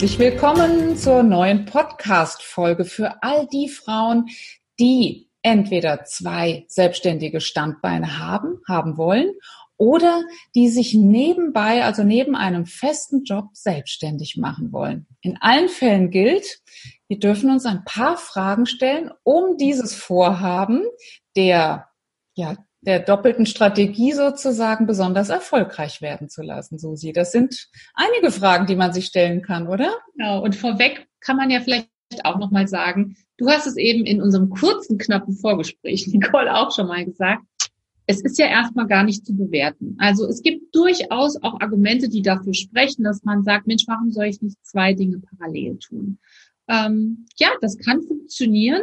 Herzlich willkommen zur neuen Podcast-Folge für all die Frauen, die entweder zwei selbstständige Standbeine haben, haben wollen oder die sich nebenbei, also neben einem festen Job selbstständig machen wollen. In allen Fällen gilt, wir dürfen uns ein paar Fragen stellen, um dieses Vorhaben der, ja, der doppelten Strategie sozusagen besonders erfolgreich werden zu lassen, Susi. Das sind einige Fragen, die man sich stellen kann, oder? Genau. Und vorweg kann man ja vielleicht auch nochmal sagen, du hast es eben in unserem kurzen, knappen Vorgespräch, Nicole, auch schon mal gesagt, es ist ja erstmal gar nicht zu bewerten. Also es gibt durchaus auch Argumente, die dafür sprechen, dass man sagt, Mensch, warum soll ich nicht zwei Dinge parallel tun? Ähm, ja, das kann funktionieren.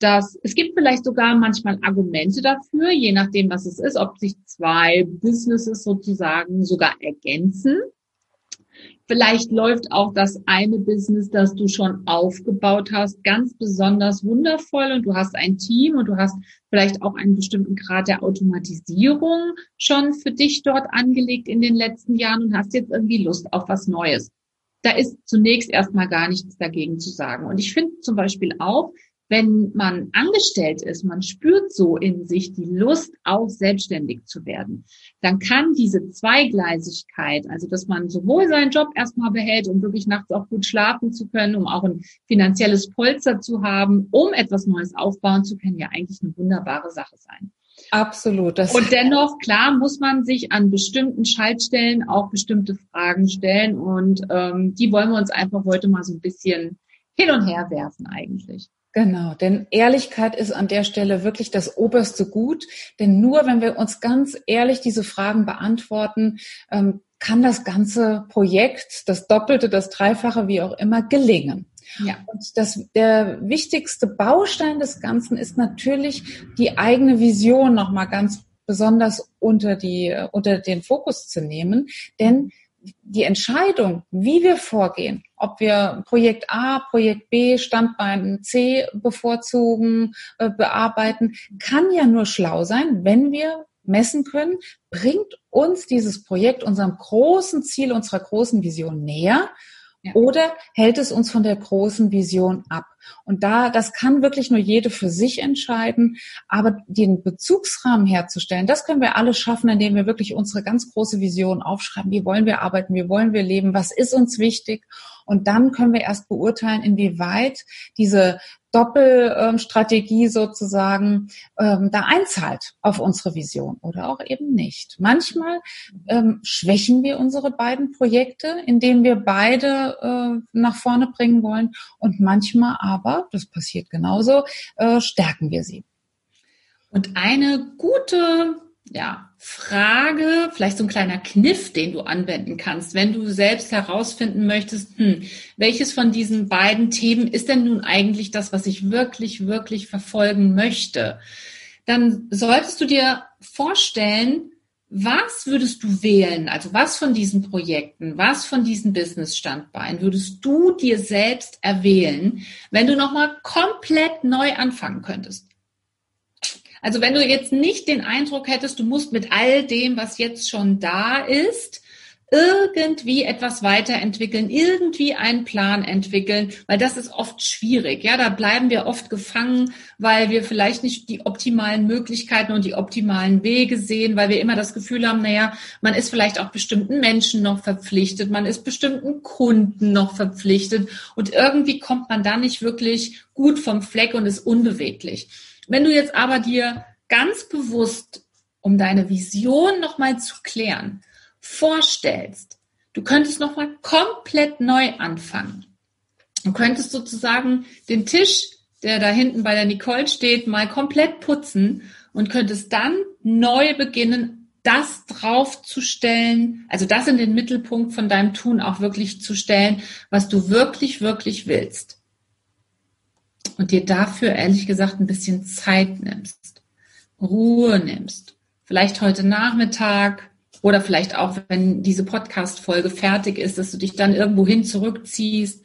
Dass, es gibt vielleicht sogar manchmal Argumente dafür, je nachdem, was es ist, ob sich zwei Businesses sozusagen sogar ergänzen. Vielleicht läuft auch das eine Business, das du schon aufgebaut hast, ganz besonders wundervoll und du hast ein Team und du hast vielleicht auch einen bestimmten Grad der Automatisierung schon für dich dort angelegt in den letzten Jahren und hast jetzt irgendwie Lust auf was Neues. Da ist zunächst erstmal gar nichts dagegen zu sagen. Und ich finde zum Beispiel auch, wenn man angestellt ist, man spürt so in sich die Lust, auch selbstständig zu werden, dann kann diese Zweigleisigkeit, also dass man sowohl seinen Job erstmal behält, um wirklich nachts auch gut schlafen zu können, um auch ein finanzielles Polster zu haben, um etwas Neues aufbauen zu können, ja eigentlich eine wunderbare Sache sein. Absolut. und dennoch, klar, muss man sich an bestimmten Schaltstellen auch bestimmte Fragen stellen und ähm, die wollen wir uns einfach heute mal so ein bisschen hin und her werfen eigentlich. Genau, denn Ehrlichkeit ist an der Stelle wirklich das oberste Gut. Denn nur wenn wir uns ganz ehrlich diese Fragen beantworten, ähm, kann das ganze Projekt, das Doppelte, das Dreifache, wie auch immer, gelingen. Ja. Und das, der wichtigste Baustein des Ganzen ist natürlich die eigene Vision nochmal ganz besonders unter die, unter den Fokus zu nehmen. Denn die Entscheidung, wie wir vorgehen, ob wir Projekt A, Projekt B, Standbein C bevorzugen, äh, bearbeiten, kann ja nur schlau sein, wenn wir messen können, bringt uns dieses Projekt unserem großen Ziel, unserer großen Vision näher ja. Oder hält es uns von der großen Vision ab? Und da, das kann wirklich nur jede für sich entscheiden. Aber den Bezugsrahmen herzustellen, das können wir alle schaffen, indem wir wirklich unsere ganz große Vision aufschreiben. Wie wollen wir arbeiten? Wie wollen wir leben? Was ist uns wichtig? Und dann können wir erst beurteilen, inwieweit diese Doppelstrategie sozusagen ähm, da einzahlt auf unsere Vision oder auch eben nicht. Manchmal ähm, schwächen wir unsere beiden Projekte, indem wir beide äh, nach vorne bringen wollen und manchmal aber, das passiert genauso, äh, stärken wir sie. Und eine gute ja, Frage, vielleicht so ein kleiner Kniff, den du anwenden kannst, wenn du selbst herausfinden möchtest, hm, welches von diesen beiden Themen ist denn nun eigentlich das, was ich wirklich, wirklich verfolgen möchte, dann solltest du dir vorstellen, was würdest du wählen? Also was von diesen Projekten, was von diesen Business-Standbeinen würdest du dir selbst erwählen, wenn du nochmal komplett neu anfangen könntest? Also wenn du jetzt nicht den Eindruck hättest, du musst mit all dem, was jetzt schon da ist, irgendwie etwas weiterentwickeln, irgendwie einen Plan entwickeln, weil das ist oft schwierig. Ja, da bleiben wir oft gefangen, weil wir vielleicht nicht die optimalen Möglichkeiten und die optimalen Wege sehen, weil wir immer das Gefühl haben, naja, man ist vielleicht auch bestimmten Menschen noch verpflichtet, man ist bestimmten Kunden noch verpflichtet und irgendwie kommt man da nicht wirklich gut vom Fleck und ist unbeweglich. Wenn du jetzt aber dir ganz bewusst, um deine Vision nochmal zu klären, vorstellst, du könntest nochmal komplett neu anfangen. Du könntest sozusagen den Tisch, der da hinten bei der Nicole steht, mal komplett putzen und könntest dann neu beginnen, das draufzustellen, also das in den Mittelpunkt von deinem Tun auch wirklich zu stellen, was du wirklich, wirklich willst und dir dafür ehrlich gesagt ein bisschen Zeit nimmst, Ruhe nimmst. Vielleicht heute Nachmittag oder vielleicht auch, wenn diese Podcast-Folge fertig ist, dass du dich dann irgendwo hin zurückziehst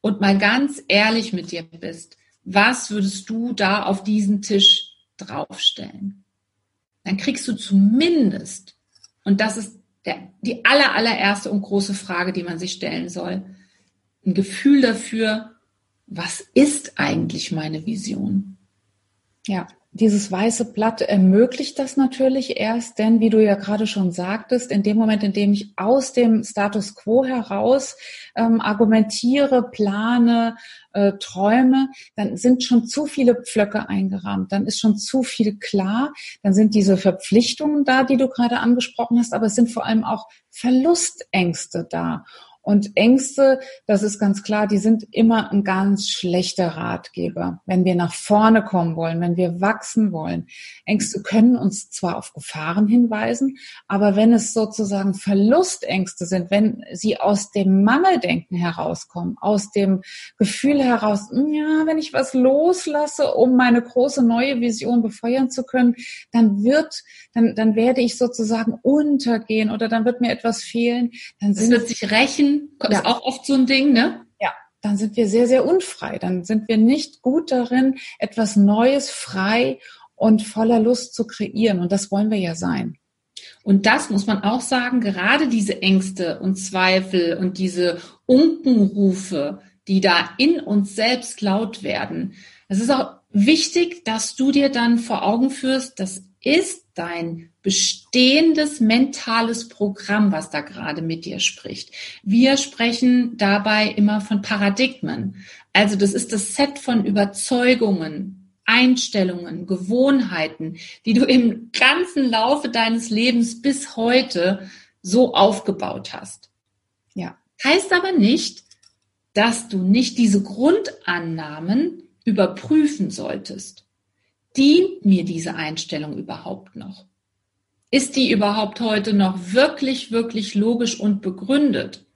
und mal ganz ehrlich mit dir bist. Was würdest du da auf diesen Tisch draufstellen? Dann kriegst du zumindest, und das ist der, die aller, allererste und große Frage, die man sich stellen soll, ein Gefühl dafür, was ist eigentlich meine Vision? Ja, dieses weiße Blatt ermöglicht das natürlich erst, denn wie du ja gerade schon sagtest, in dem Moment, in dem ich aus dem Status quo heraus ähm, argumentiere, plane, äh, träume, dann sind schon zu viele Pflöcke eingerahmt, dann ist schon zu viel klar, dann sind diese Verpflichtungen da, die du gerade angesprochen hast, aber es sind vor allem auch Verlustängste da. Und Ängste, das ist ganz klar, die sind immer ein ganz schlechter Ratgeber, wenn wir nach vorne kommen wollen, wenn wir wachsen wollen. Ängste können uns zwar auf Gefahren hinweisen, aber wenn es sozusagen Verlustängste sind, wenn sie aus dem Mangeldenken herauskommen, aus dem Gefühl heraus, hm, ja, wenn ich was loslasse, um meine große neue Vision befeuern zu können, dann wird, dann, dann werde ich sozusagen untergehen oder dann wird mir etwas fehlen. Dann es wird sich rächen ist ja. auch oft so ein Ding, ne? Ja, dann sind wir sehr, sehr unfrei. Dann sind wir nicht gut darin, etwas Neues, frei und voller Lust zu kreieren. Und das wollen wir ja sein. Und das muss man auch sagen, gerade diese Ängste und Zweifel und diese Unkenrufe, die da in uns selbst laut werden. Es ist auch wichtig, dass du dir dann vor Augen führst, das ist dein bestehendes mentales Programm, was da gerade mit dir spricht. Wir sprechen dabei immer von Paradigmen. Also das ist das Set von Überzeugungen, Einstellungen, Gewohnheiten, die du im ganzen Laufe deines Lebens bis heute so aufgebaut hast. Ja. Heißt aber nicht, dass du nicht diese Grundannahmen überprüfen solltest. Dient mir diese Einstellung überhaupt noch? Ist die überhaupt heute noch wirklich, wirklich logisch und begründet?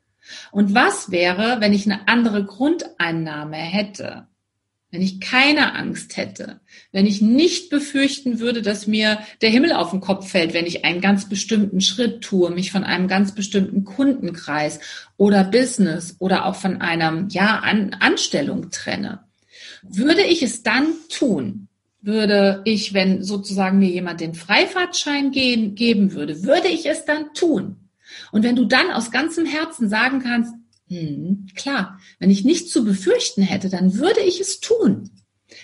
Und was wäre, wenn ich eine andere Grundeinnahme hätte? Wenn ich keine Angst hätte, wenn ich nicht befürchten würde, dass mir der Himmel auf den Kopf fällt, wenn ich einen ganz bestimmten Schritt tue, mich von einem ganz bestimmten Kundenkreis oder Business oder auch von einer ja, An Anstellung trenne, würde ich es dann tun? Würde ich, wenn sozusagen mir jemand den Freifahrtschein gehen, geben würde, würde ich es dann tun. Und wenn du dann aus ganzem Herzen sagen kannst, hm, klar, wenn ich nichts zu befürchten hätte, dann würde ich es tun.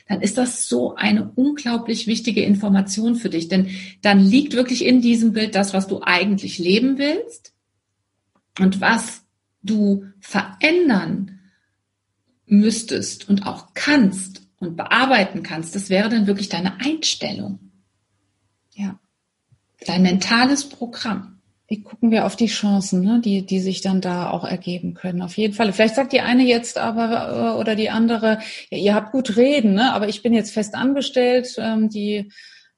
Dann ist das so eine unglaublich wichtige Information für dich, denn dann liegt wirklich in diesem Bild das, was du eigentlich leben willst und was du verändern müsstest und auch kannst und bearbeiten kannst, das wäre dann wirklich deine Einstellung. Ja. Dein mentales Programm. Wie gucken wir auf die Chancen, ne, die, die sich dann da auch ergeben können? Auf jeden Fall. Vielleicht sagt die eine jetzt aber äh, oder die andere, ja, ihr habt gut reden, ne, aber ich bin jetzt fest angestellt, ähm, die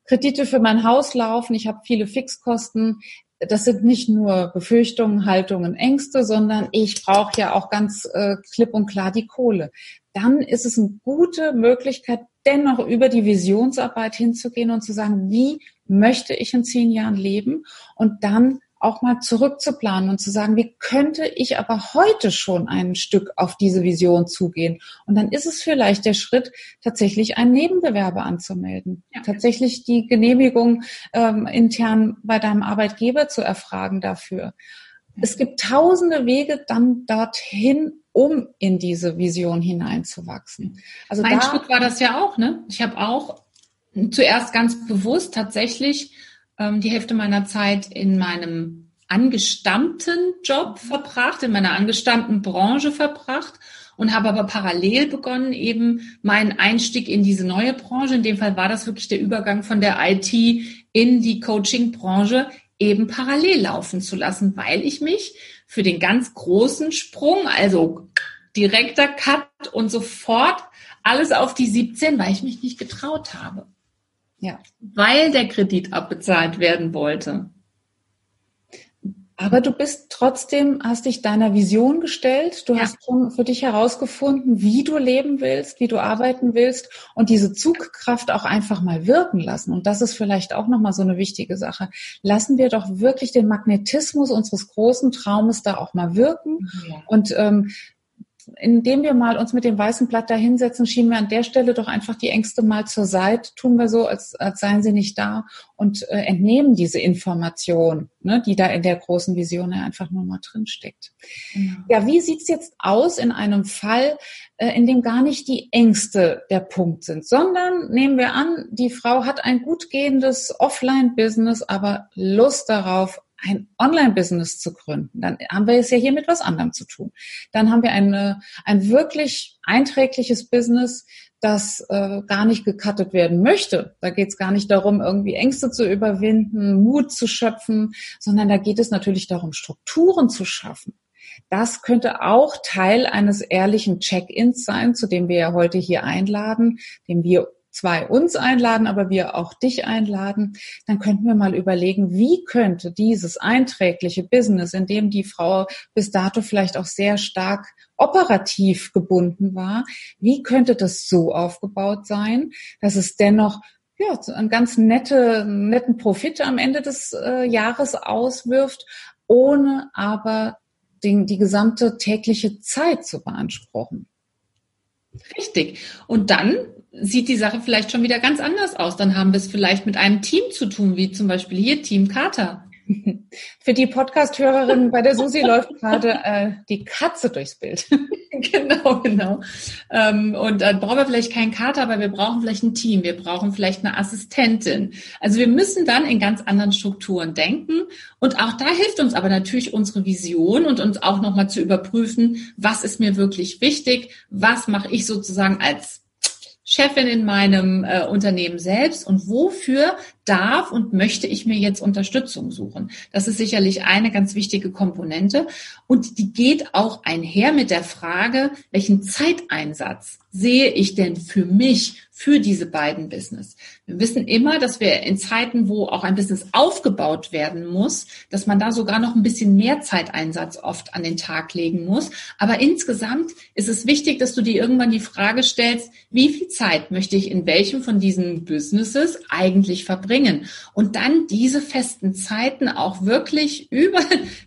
Kredite für mein Haus laufen, ich habe viele Fixkosten das sind nicht nur Befürchtungen, Haltungen, Ängste, sondern ich brauche ja auch ganz äh, klipp und klar die Kohle. Dann ist es eine gute Möglichkeit, dennoch über die Visionsarbeit hinzugehen und zu sagen, wie möchte ich in zehn Jahren leben? Und dann auch mal zurückzuplanen und zu sagen, wie könnte ich aber heute schon ein Stück auf diese Vision zugehen? Und dann ist es vielleicht der Schritt, tatsächlich einen Nebenbewerber anzumelden, ja. tatsächlich die Genehmigung ähm, intern bei deinem Arbeitgeber zu erfragen dafür. Es gibt tausende Wege dann dorthin, um in diese Vision hineinzuwachsen. Also mein Schritt war das ja auch, ne? Ich habe auch zuerst ganz bewusst tatsächlich ähm, die Hälfte meiner Zeit in meinem angestammten Job verbracht, in meiner angestammten Branche verbracht und habe aber parallel begonnen, eben meinen Einstieg in diese neue Branche, in dem Fall war das wirklich der Übergang von der IT in die Coaching-Branche, eben parallel laufen zu lassen, weil ich mich für den ganz großen Sprung, also direkter Cut und sofort alles auf die 17, weil ich mich nicht getraut habe. Ja. Weil der Kredit abbezahlt werden wollte. Aber du bist trotzdem, hast dich deiner Vision gestellt. Du ja. hast schon für dich herausgefunden, wie du leben willst, wie du arbeiten willst und diese Zugkraft auch einfach mal wirken lassen. Und das ist vielleicht auch nochmal so eine wichtige Sache. Lassen wir doch wirklich den Magnetismus unseres großen Traumes da auch mal wirken. Ja. Und ähm, indem wir mal uns mit dem weißen Blatt da hinsetzen, schieben wir an der Stelle doch einfach die Ängste mal zur Seite, tun wir so, als, als seien sie nicht da und äh, entnehmen diese Information, ne, die da in der großen Vision ja einfach nur mal drinsteckt. Mhm. Ja, wie sieht's jetzt aus in einem Fall, äh, in dem gar nicht die Ängste der Punkt sind, sondern nehmen wir an, die Frau hat ein gut gehendes Offline-Business, aber Lust darauf, ein Online-Business zu gründen, dann haben wir es ja hier mit was anderem zu tun. Dann haben wir eine, ein wirklich einträgliches Business, das äh, gar nicht gecuttet werden möchte. Da geht es gar nicht darum, irgendwie Ängste zu überwinden, Mut zu schöpfen, sondern da geht es natürlich darum, Strukturen zu schaffen. Das könnte auch Teil eines ehrlichen Check-ins sein, zu dem wir ja heute hier einladen, dem wir zwei uns einladen, aber wir auch dich einladen, dann könnten wir mal überlegen, wie könnte dieses einträgliche Business, in dem die Frau bis dato vielleicht auch sehr stark operativ gebunden war, wie könnte das so aufgebaut sein, dass es dennoch ja, einen ganz nette, netten Profit am Ende des äh, Jahres auswirft, ohne aber den, die gesamte tägliche Zeit zu beanspruchen. Richtig. Und dann sieht die Sache vielleicht schon wieder ganz anders aus. Dann haben wir es vielleicht mit einem Team zu tun, wie zum Beispiel hier Team Kater. Für die Podcast-Hörerin bei der Susi läuft gerade äh, die Katze durchs Bild. genau, genau. Ähm, und dann brauchen wir vielleicht keinen Kater, aber wir brauchen vielleicht ein Team. Wir brauchen vielleicht eine Assistentin. Also wir müssen dann in ganz anderen Strukturen denken. Und auch da hilft uns aber natürlich unsere Vision und uns auch nochmal zu überprüfen, was ist mir wirklich wichtig? Was mache ich sozusagen als Chefin in meinem äh, Unternehmen selbst und wofür darf und möchte ich mir jetzt Unterstützung suchen? Das ist sicherlich eine ganz wichtige Komponente und die geht auch einher mit der Frage, welchen Zeiteinsatz sehe ich denn für mich für diese beiden Business. Wir wissen immer, dass wir in Zeiten, wo auch ein Business aufgebaut werden muss, dass man da sogar noch ein bisschen mehr Zeiteinsatz oft an den Tag legen muss. Aber insgesamt ist es wichtig, dass du dir irgendwann die Frage stellst, wie viel Zeit möchte ich in welchem von diesen Businesses eigentlich verbringen? Und dann diese festen Zeiten auch wirklich über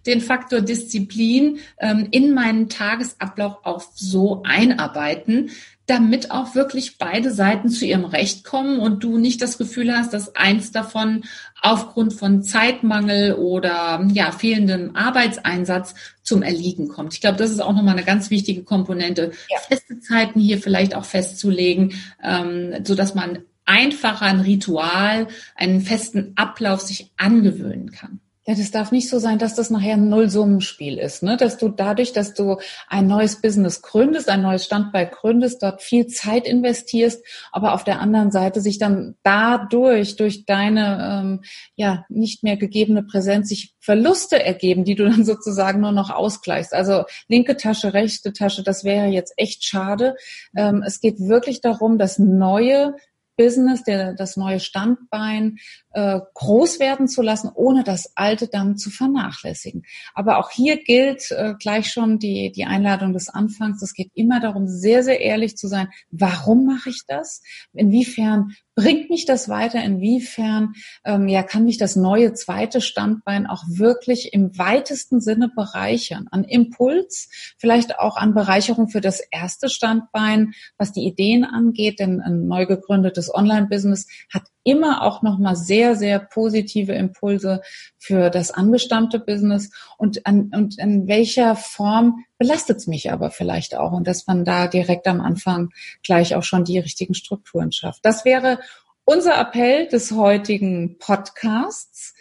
den Faktor Disziplin ähm, in meinen Tagesablauf auch so einarbeiten, damit auch wirklich beide Seiten zu ihrem Recht kommen und du nicht das Gefühl hast, dass eins davon aufgrund von Zeitmangel oder ja, fehlendem Arbeitseinsatz zum Erliegen kommt. Ich glaube, das ist auch nochmal eine ganz wichtige Komponente, ja. feste Zeiten hier vielleicht auch festzulegen, ähm, so dass man einfacher ein Ritual, einen festen Ablauf sich angewöhnen kann. Ja, das darf nicht so sein, dass das nachher ein Nullsummenspiel ist, ne? Dass du dadurch, dass du ein neues Business gründest, ein neues Standbein gründest, dort viel Zeit investierst, aber auf der anderen Seite sich dann dadurch, durch deine ähm, ja nicht mehr gegebene Präsenz, sich Verluste ergeben, die du dann sozusagen nur noch ausgleichst. Also linke Tasche, rechte Tasche, das wäre jetzt echt schade. Ähm, es geht wirklich darum, das neue Business, der, das neue Standbein äh, groß werden zu lassen, ohne das alte dann zu vernachlässigen. Aber auch hier gilt äh, gleich schon die, die Einladung des Anfangs. Es geht immer darum, sehr, sehr ehrlich zu sein. Warum mache ich das? Inwiefern bringt mich das weiter? Inwiefern ähm, ja, kann mich das neue zweite Standbein auch wirklich im weitesten Sinne bereichern? An Impuls, vielleicht auch an Bereicherung für das erste Standbein, was die Ideen angeht, denn ein neu gegründetes Online-Business hat immer auch nochmal sehr, sehr positive Impulse für das angestammte Business und an, und in welcher Form belastet es mich aber vielleicht auch und dass man da direkt am Anfang gleich auch schon die richtigen Strukturen schafft. Das wäre unser Appell des heutigen Podcasts.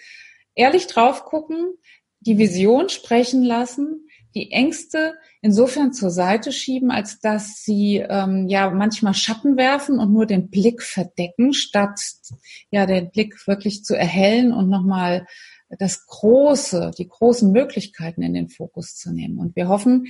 Ehrlich drauf gucken, die Vision sprechen lassen, die Ängste insofern zur Seite schieben, als dass sie ähm, ja manchmal Schatten werfen und nur den Blick verdecken, statt ja den Blick wirklich zu erhellen und nochmal das Große, die großen Möglichkeiten in den Fokus zu nehmen. Und wir hoffen,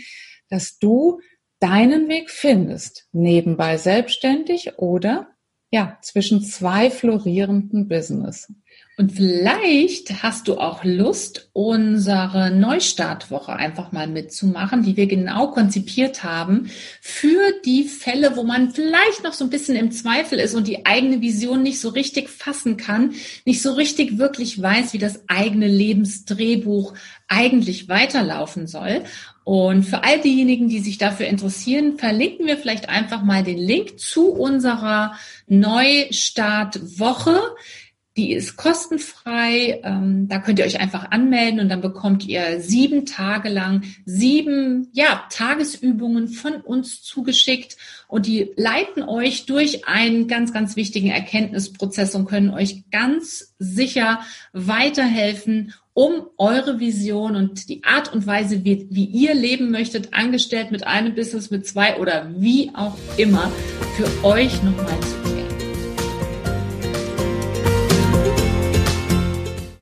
dass du deinen Weg findest, nebenbei selbstständig oder ja, zwischen zwei florierenden Business. Und vielleicht hast du auch Lust, unsere Neustartwoche einfach mal mitzumachen, die wir genau konzipiert haben für die Fälle, wo man vielleicht noch so ein bisschen im Zweifel ist und die eigene Vision nicht so richtig fassen kann, nicht so richtig wirklich weiß, wie das eigene Lebensdrehbuch eigentlich weiterlaufen soll. Und für all diejenigen, die sich dafür interessieren, verlinken wir vielleicht einfach mal den Link zu unserer Neustartwoche. Die ist kostenfrei. Ähm, da könnt ihr euch einfach anmelden und dann bekommt ihr sieben Tage lang sieben ja, Tagesübungen von uns zugeschickt und die leiten euch durch einen ganz, ganz wichtigen Erkenntnisprozess und können euch ganz sicher weiterhelfen, um eure Vision und die Art und Weise, wie, wie ihr leben möchtet, angestellt mit einem Business, mit zwei oder wie auch immer, für euch nochmal zu